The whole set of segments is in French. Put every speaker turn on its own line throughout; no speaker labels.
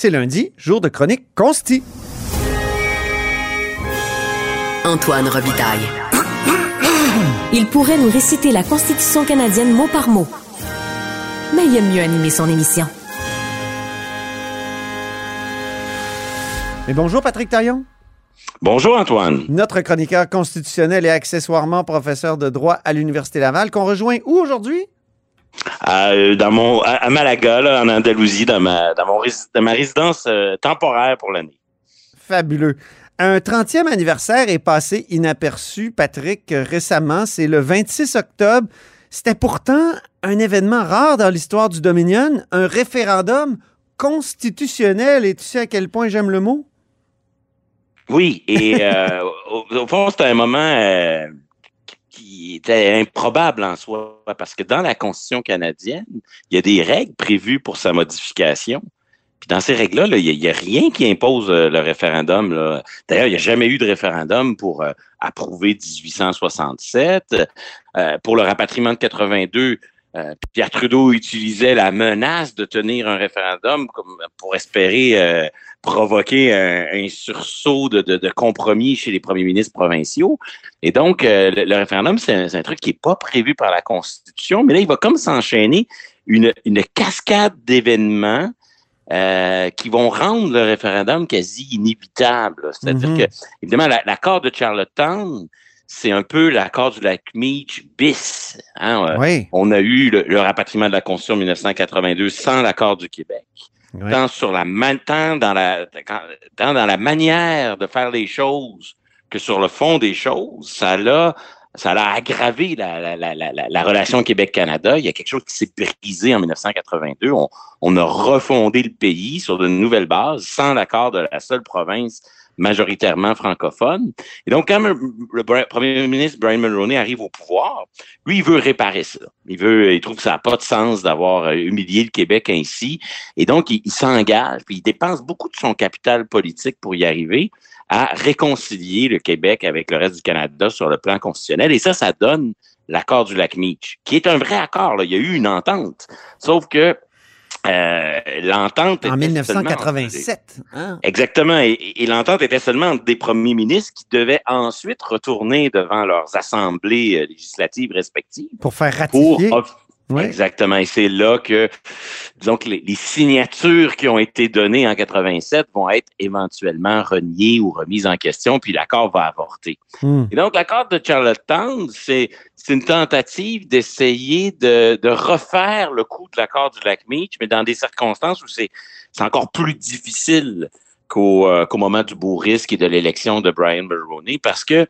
C'est lundi, jour de chronique Consti.
Antoine Robitaille. Il pourrait nous réciter la Constitution canadienne mot par mot. Mais il aime mieux animer son émission.
Mais bonjour Patrick Taillon.
Bonjour Antoine.
Notre chroniqueur constitutionnel et accessoirement professeur de droit à l'Université Laval, qu'on rejoint où aujourd'hui?
À, dans mon, à Malaga, là, en Andalousie, dans ma, dans mon, dans ma résidence euh, temporaire pour l'année.
Fabuleux. Un 30e anniversaire est passé inaperçu, Patrick, récemment. C'est le 26 octobre. C'était pourtant un événement rare dans l'histoire du Dominion, un référendum constitutionnel. Et tu sais à quel point j'aime le mot?
Oui, et euh, au, fond, c'était un moment euh, qui était improbable en soi, parce que dans la Constitution canadienne, il y a des règles prévues pour sa modification. Puis dans ces règles-là, il n'y a, rien qui impose euh, le référendum. D'ailleurs, il n'y a jamais eu de référendum pour approuver 1867. pour le rapatriement de 82, euh, Pierre Trudeau utilisait la menace de tenir un référendum comme pour espérer euh, provoquer un, sursaut de, compromis chez les premiers ministres provinciaux. Et donc, euh, le, référendum, c'est un, truc qui n'est pas prévu par la Constitution, mais là, il va comme s'enchaîner une, cascade d'événements qui vont rendre le référendum quasi inévitable. C'est-à-dire mm-hmm. que, évidemment, l'accord de Charlottetown, c'est un peu l'accord du lac Meach bis. Hein, euh, on a eu le, rapatriement de la Constitution en 1982 sans l'accord du Québec. Tant, sur la, tant dans, la, dans la manière de faire les choses que sur le fond des choses, ça l'a ça a aggravé la, la, la, la relation Québec-Canada. Il y a quelque chose qui s'est brisé en 1982. On, on, a refondé le pays sur de nouvelles bases sans l'accord de la seule province majoritairement francophone. Et donc, quand le premier ministre Brian Mulroney arrive au pouvoir, lui, il veut réparer ça. Il veut, il trouve que ça n'a pas de sens d'avoir euh, humilié le Québec ainsi. Et donc, il, s'engage, puis il dépense beaucoup de son capital politique pour y arriver à réconcilier le Québec avec le reste du Canada sur le plan constitutionnel. Et ça, ça donne l'accord du lac Meach, qui est un vrai accord. Là. Il y a eu une entente. Sauf que euh, l'entente
en 1987.
Hein? Exactement. Et, l'entente était seulement des premiers ministres qui devaient ensuite retourner devant leurs assemblées euh, législatives respectives
pour faire ratifier.
Exactement. Et c'est là que, disons que les, signatures qui ont été données en 87 vont être éventuellement reniées ou remises en question, puis l'accord va avorter. Hmm. Et donc, l'accord de Charlottetown, c'est une tentative d'essayer de, de, refaire le coup de l'accord du lac Meach, mais dans des circonstances où c'est encore plus difficile qu'au euh, moment du beau risque et de l'élection de Brian Mulroney, parce que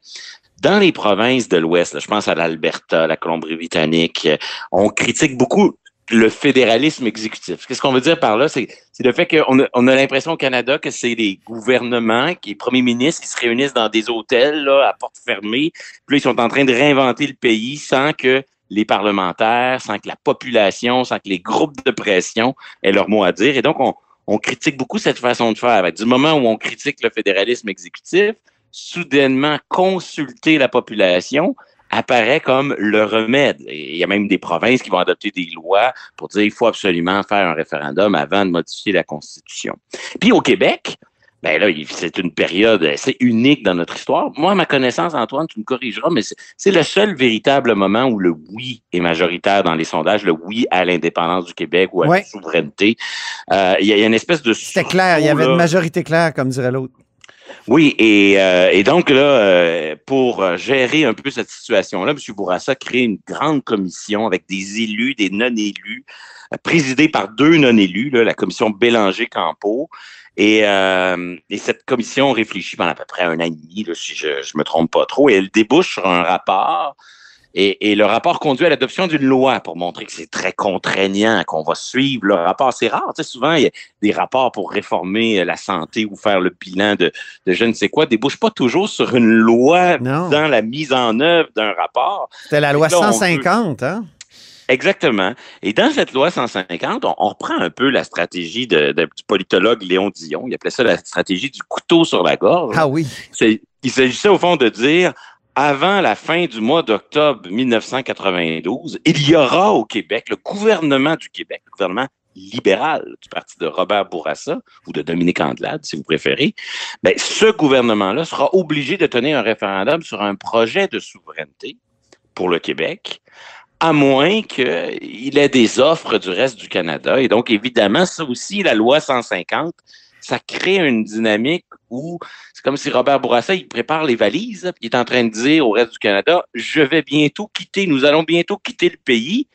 dans les provinces de l'Ouest, je pense à l'Alberta, la Colombie-Britannique, euh, on critique beaucoup le fédéralisme exécutif. Qu'est-ce qu'on veut dire par là? C'est le fait qu'on a, on a l'impression au Canada que c'est les gouvernements, les premiers ministres qui se réunissent dans des hôtels là, à porte fermée. Puis là, ils sont en train de réinventer le pays sans que les parlementaires, sans que la population, sans que les groupes de pression aient leur mot à dire. Et donc, on, on critique beaucoup cette façon de faire. Du moment où on critique le fédéralisme exécutif, soudainement consulter la population apparaît comme le remède. il y a même des provinces qui vont adopter des lois pour dire qu'il faut absolument faire un référendum avant de modifier la Constitution. Puis au Québec, ben là, c'est une période assez unique dans notre histoire. Moi, à ma connaissance, Antoine, tu me corrigeras, mais c'est le seul véritable moment où le oui est majoritaire dans les sondages, le oui à l'indépendance du Québec ou à la souveraineté. Euh, il y, a une espèce de...
C'était clair, il y avait une majorité claire, comme dirait l'autre.
Oui, et, euh, et donc là, euh, pour gérer un peu cette situation-là, M. Bourassa crée une grande commission avec des élus, des non-élus, euh, présidée par deux non-élus, la commission Bélanger-Campo. Et, et, cette commission réfléchit pendant à peu près un an et demi, si je ne me trompe pas trop, et elle débouche sur un rapport et, le rapport conduit à l'adoption d'une loi pour montrer que c'est très contraignant, qu'on va suivre le rapport. C'est rare, tu sais, souvent, il y a des rapports pour réformer la santé ou faire le bilan de, de je ne sais quoi, débouchent pas toujours sur une loi dans la mise en œuvre d'un rapport.
C'était la loi 150, hein?
Exactement. Et dans cette loi 150, on, reprend un peu la stratégie de, du politologue Léon Dion. Il appelait ça la stratégie du couteau sur la gorge.
Ah oui.
Il s'agissait au fond de dire avant la fin du mois d'octobre 1992, il y aura au Québec, le gouvernement du Québec, le gouvernement libéral du parti de Robert Bourassa ou de Dominique Andelade, si vous préférez, ben, ce gouvernement-là sera obligé de tenir un référendum sur un projet de souveraineté pour le Québec, à moins qu'il ait des offres du reste du Canada. Et donc, évidemment, ça aussi, la loi 150, ça crée une dynamique où c'est comme si Robert Bourassa, il prépare les valises, puis il est en train de dire au reste du Canada, je vais bientôt quitter, nous allons bientôt quitter le pays,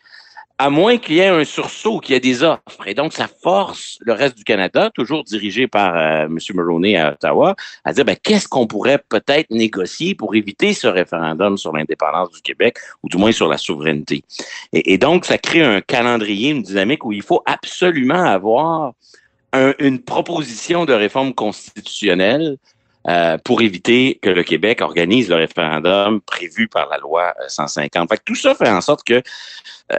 à moins qu'il y ait un sursaut, qu'il y ait des offres. Et donc, ça force le reste du Canada, toujours dirigé par euh, M. Mulroney à Ottawa, à dire, ben, qu'est-ce qu'on pourrait peut-être négocier pour éviter ce référendum sur l'indépendance du Québec, ou du moins sur la souveraineté? Et, et donc, ça crée un calendrier, une dynamique où il faut absolument avoir une proposition de réforme constitutionnelle euh, pour éviter que le Québec organise le référendum prévu par la loi 150. Fait que tout ça fait en sorte que euh,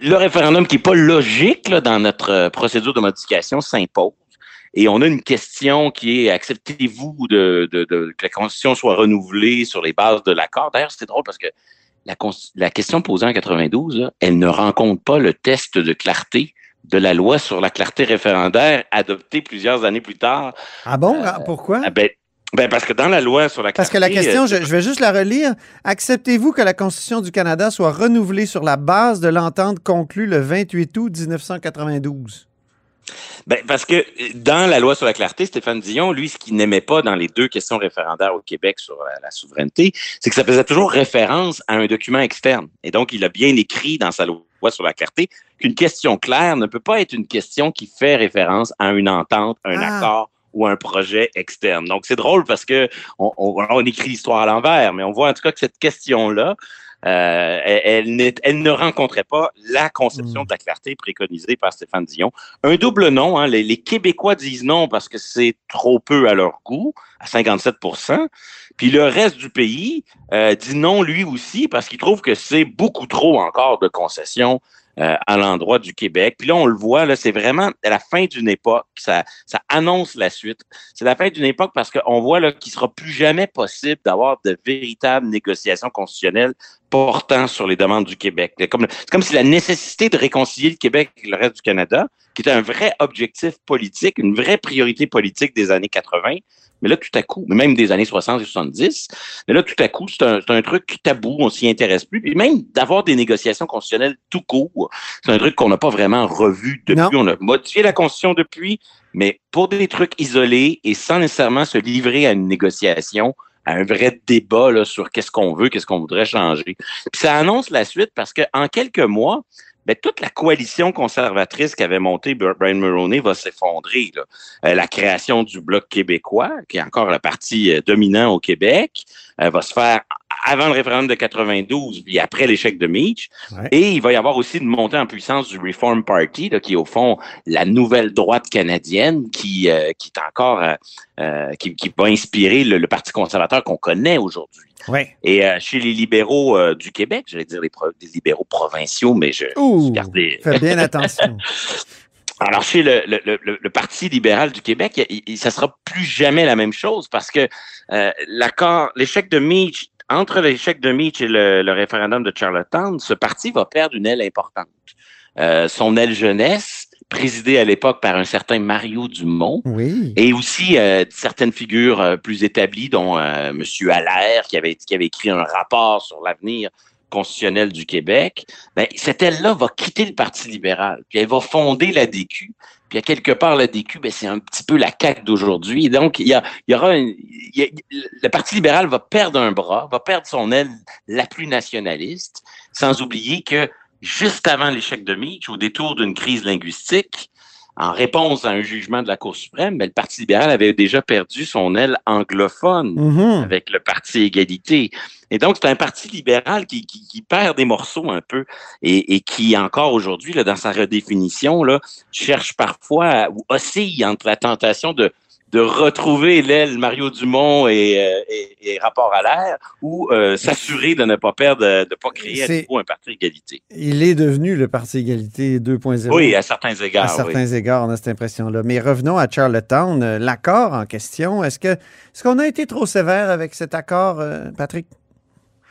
le référendum qui n'est pas logique là, dans notre procédure de modification s'impose. Et on a une question qui est acceptez-vous de, de, de, que la Constitution soit renouvelée sur les bases de l'accord? D'ailleurs, c'est drôle parce que la, la, question posée en 92, là, elle ne rencontre pas le test de clarté de la loi sur la clarté référendaire adoptée plusieurs années plus tard.
Ah bon? Euh, Pourquoi?
Ah ben, ben, parce que dans la loi sur la clarté...
Parce que la question, je, je vais juste la relire. Acceptez-vous que la Constitution du Canada soit renouvelée sur la base de l'entente conclue le 28 août 1992?
Ben, parce que dans la loi sur la clarté, Stéphane Dion, lui, ce qu'il n'aimait pas dans les deux questions référendaires au Québec sur la, la souveraineté, c'est que ça faisait toujours référence à un document externe. Et donc, il a bien écrit dans sa loi sur la clarté qu'une question claire ne peut pas être une question qui fait référence à une entente, un ah. accord ou un projet externe. Donc, c'est drôle parce que on, on, on écrit l'histoire à l'envers, mais on voit en tout cas que cette question-là, euh, elle, elle, ne rencontrait pas la conception mm. de la clarté préconisée par Stéphane Dion. Un double non, hein, les, les, Québécois disent non parce que c'est trop peu à leur goût, à 57% puis le reste du pays euh, dit non lui aussi parce qu'il trouve que c'est beaucoup trop encore de concessions euh, à l'endroit du Québec. Puis là, on le voit, là, c'est vraiment la fin d'une époque. Ça, ça annonce la suite. C'est la fin d'une époque parce qu'on voit là qu'il sera plus jamais possible d'avoir de véritables négociations constitutionnelles portant sur les demandes du Québec. C'est comme, comme si la nécessité de réconcilier le Québec avec le reste du Canada, qui était un vrai objectif politique, une vraie priorité politique des années 80, mais là, tout à coup, même des années 60 et 70, mais là, tout à coup, c'est un, un, truc tabou, on s'y intéresse plus. Puis même d'avoir des négociations constitutionnelles tout court, c'est un truc qu'on n'a pas vraiment revu depuis. Non. On a modifié la Constitution depuis, mais pour des trucs isolés et sans nécessairement se livrer à une négociation, un vrai débat là, sur qu'est-ce qu'on veut, qu'est-ce qu'on voudrait changer. Puis ça annonce la suite parce qu'en quelques mois, ben, toute la coalition conservatrice qu'avait monté Brian Mulroney va s'effondrer. Euh, la création du Bloc québécois, qui est encore le parti euh, dominant au Québec, euh, va se faire avant le référendum de 92, puis après l'échec de Meach. Ouais. Et il va y avoir aussi une montée en puissance du Reform Party, là, qui est au fond la nouvelle droite canadienne, qui, euh, qui est encore, euh, qui, qui, va inspirer le, le Parti conservateur qu'on connaît aujourd'hui.
Ouais.
Et euh, chez les libéraux euh, du Québec, j'allais dire les, pro- les, libéraux provinciaux, mais je
Ouh. Fais bien attention.
Alors, chez le, le, le, le, Parti libéral du Québec, il, il, ça sera plus jamais la même chose parce que euh, l'accord, l'échec de Meach, entre l'échec de Meach et le, le, référendum de Charlottetown, ce parti va perdre une aile importante. Euh, son aile jeunesse, présidé à l'époque par un certain Mario Dumont,
oui.
et aussi euh, certaines figures euh, plus établies, dont M. Allaire, qui avait, qui avait écrit un rapport sur l'avenir constitutionnel du Québec, ben, cette aile-là va quitter le Parti libéral, puis elle va fonder la DQ. Puis à quelque part, la DQ, ben, c'est un petit peu la CAQ d'aujourd'hui. Donc, il y, aura une, le Parti libéral va perdre un bras, va perdre son aile la plus nationaliste, sans oublier que juste avant l'échec de Mitch, au détour d'une crise linguistique, en réponse à un jugement de la Cour suprême, mais le Parti libéral avait déjà perdu son aile anglophone
Mm-hmm.
mmh. avec le Parti égalité. Et donc, c'est un parti libéral qui, qui, qui, perd des morceaux un peu et, et qui, encore aujourd'hui, dans sa redéfinition, là, cherche parfois ou oscille entre la tentation de de retrouver l'aile Mario Dumont et, euh, et, et rapport à l'air ou euh, s'assurer de ne pas perdre, de ne pas créer à nouveau un parti égalité?
Il est devenu le parti égalité 2.0.
Oui, à certains égards.
À certains
oui.
égards, on a cette impression-là. Mais revenons à Charlottetown. Euh, l'accord en question, est-ce que est-ce qu'on a été trop sévère avec cet accord, euh, Patrick?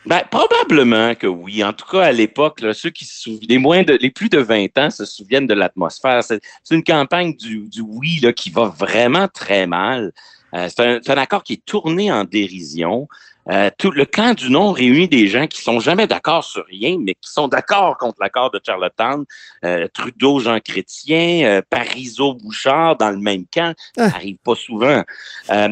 Ben, probablement que oui. En tout cas, à l'époque, ceux qui se souviennent, les, moins de, les plus de 20 ans se souviennent de l'atmosphère. C'est une campagne du, du oui là, qui va vraiment très mal. Euh, c'est un, un, accord qui est tourné en dérision. Euh, tout le camp du non réunit des gens qui sont jamais d'accord sur rien, mais qui sont d'accord contre l'accord de Charlottetown. Euh, Trudeau, Jean Chrétien, euh, Parizeau, Bouchard dans le même camp. Ça ah. arrive pas souvent. Euh,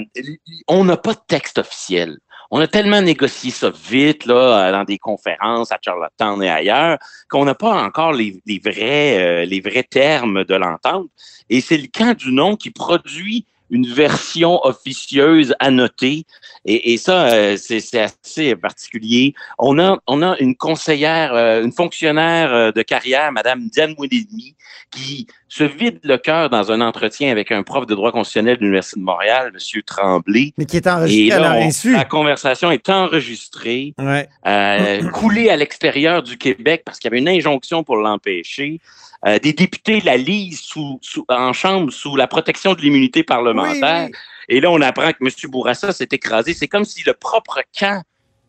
on n'a pas de texte officiel. On a tellement négocié ça vite là dans des conférences à Charlottetown et ailleurs qu'on n'a pas encore les, vrais les vrais termes de l'entente. Et c'est le camp du non qui produit une version officieuse annotée. Et, ça, euh, c'est assez particulier. On a, on a une conseillère, euh, une fonctionnaire euh, de carrière, Madame Diane Mouelini, qui se vide le cœur dans un entretien avec un prof de droit constitutionnel de l'Université de Montréal, Monsieur Tremblay.
Mais qui est enregistré à
la La conversation est enregistrée,
ouais.
euh, coulée à l'extérieur du Québec parce qu'il y avait une injonction pour l'empêcher. Euh, des députés la lisent sous, sous, en chambre sous la protection de l'immunité parlementaire.
Oui, oui.
Et là, on apprend que M. Bourassa s'est écrasé. C'est comme si le propre camp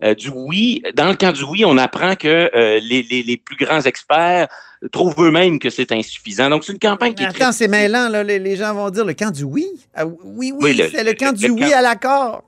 euh, du oui, dans le camp du oui, on apprend que euh, les, les, les, plus grands experts trouvent eux-mêmes que c'est insuffisant. Donc, c'est une campagne qui
Mais attends, c'est mêlant, là. Les, les, gens vont dire le camp du oui? Ah, oui, oui, oui c'est le, le, camp le, du oui camp... à l'accord.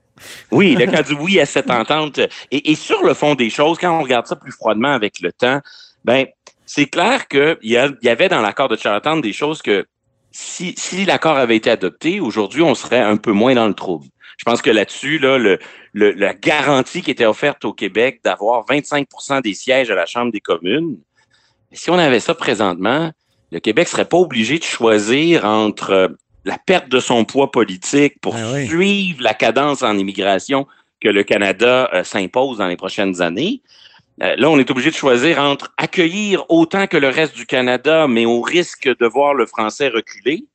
Oui, le camp du oui à cette entente. Et, et, sur le fond des choses, quand on regarde ça plus froidement avec le temps, ben c'est clair qu'il y, y avait dans l'accord de Charlottetown des choses que si, si l'accord avait été adopté, aujourd'hui, on serait un peu moins dans le trouble. Je pense que là-dessus, là, le, le, la garantie qui était offerte au Québec d'avoir 25% des sièges à la Chambre des communes, si on avait ça présentement, le Québec serait pas obligé de choisir entre la perte de son poids politique pour ah oui. suivre la cadence en immigration que le Canada euh, s'impose dans les prochaines années, euh, là, on est obligé de choisir entre accueillir autant que le reste du Canada, mais au risque de voir le français reculer,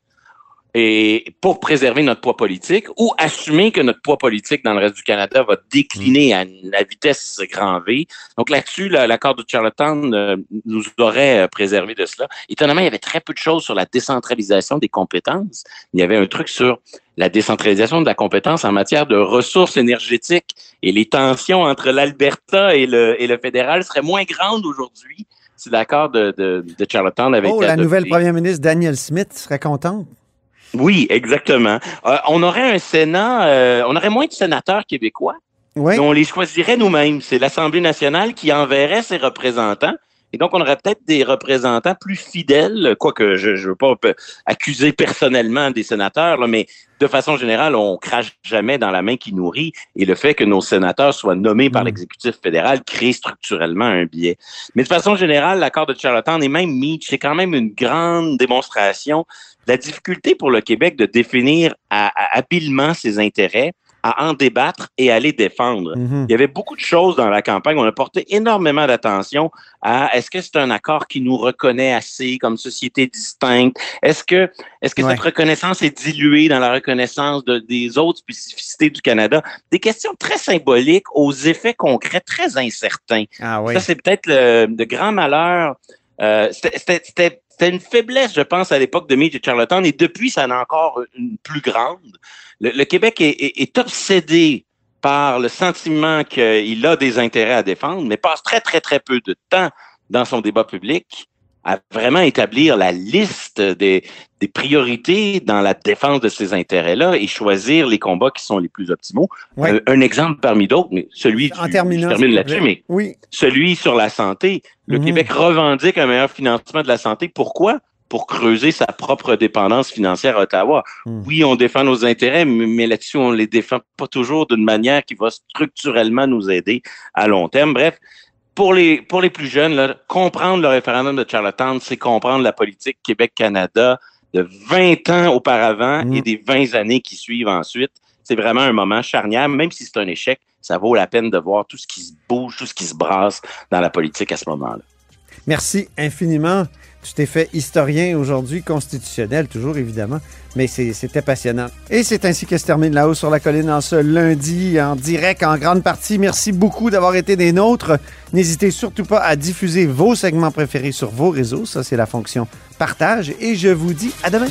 et pour préserver notre poids politique, ou assumer que notre poids politique dans le reste du Canada va décliner à la vitesse grand V. Donc là-dessus, l'accord de Charlottetown euh, nous aurait euh, préservé de cela. Étonnamment, il y avait très peu de choses sur la décentralisation des compétences. Il y avait un truc sur la décentralisation de la compétence en matière de ressources énergétiques et les tensions entre l'Alberta et le, et le fédéral seraient moins grandes aujourd'hui si l'accord de, de, de Charlottetown avait
oh,
été
la
adopté.
nouvelle première ministre Danielle Smith serait contente.
Oui, exactement. Euh, on aurait un Sénat, euh, on aurait moins de sénateurs québécois.
Oui.
on les choisirait nous-mêmes. C'est l'Assemblée nationale qui enverrait ses représentants. Et donc, on aurait peut-être des représentants plus fidèles, quoique je ne veux pas accuser personnellement des sénateurs, là, mais de façon générale, on crache jamais dans la main qui nourrit. Et le fait que nos sénateurs soient nommés par l'exécutif fédéral crée structurellement un biais. Mais de façon générale, l'accord de Charlottetown et même Meach, c'est quand même une grande démonstration de la difficulté pour le Québec de définir à, à, habilement ses intérêts à en débattre et à les défendre. Mm -hmm. Il y avait beaucoup de choses dans la campagne. On a porté énormément d'attention à est-ce que c'est un accord qui nous reconnaît assez comme société distincte? Est-ce que, est-ce que ouais. cette reconnaissance est diluée dans la reconnaissance de, des autres spécificités du Canada? Des questions très symboliques aux effets concrets très incertains.
Ah, oui.
Ça, c'est peut-être le, le, grand malheur. Euh, C'était c'était une faiblesse, je pense, à l'époque de Meade et Charlottetown, et depuis, ça en a encore une plus grande. Le, Québec est, est, est, obsédé par le sentiment qu'il a des intérêts à défendre, mais passe très, très, très peu de temps dans son débat public à vraiment établir la liste des, des priorités dans la défense de ces intérêts-là et choisir les combats qui sont les plus optimaux.
Ouais.
Un, un, exemple parmi d'autres, mais celui
en du, terminant,
je termine là-dessus, mais
oui.
celui sur la santé. Le mmh. Québec revendique un meilleur financement de la santé. Pourquoi? Pour creuser sa propre dépendance financière à Ottawa. Mmh. Oui, on défend nos intérêts, mais là-dessus, on les défend pas toujours d'une manière qui va structurellement nous aider à long terme. Bref, pour les, pour les plus jeunes, là, comprendre le référendum de Charlottetown, c'est comprendre la politique Québec-Canada de 20 ans auparavant mmh. et des 20 années qui suivent ensuite. C'est vraiment un moment charnière, même si c'est un échec, ça vaut la peine de voir tout ce qui se bouge, tout ce qui se brasse dans la politique à ce moment-là.
Merci infiniment. Tu t'es fait historien aujourd'hui, constitutionnel, toujours évidemment, mais c'était passionnant. Et c'est ainsi que se termine là-haut sur la colline en ce lundi, en direct, en grande partie. Merci beaucoup d'avoir été des nôtres. N'hésitez surtout pas à diffuser vos segments préférés sur vos réseaux. Ça, c'est la fonction partage. Et je vous dis à demain.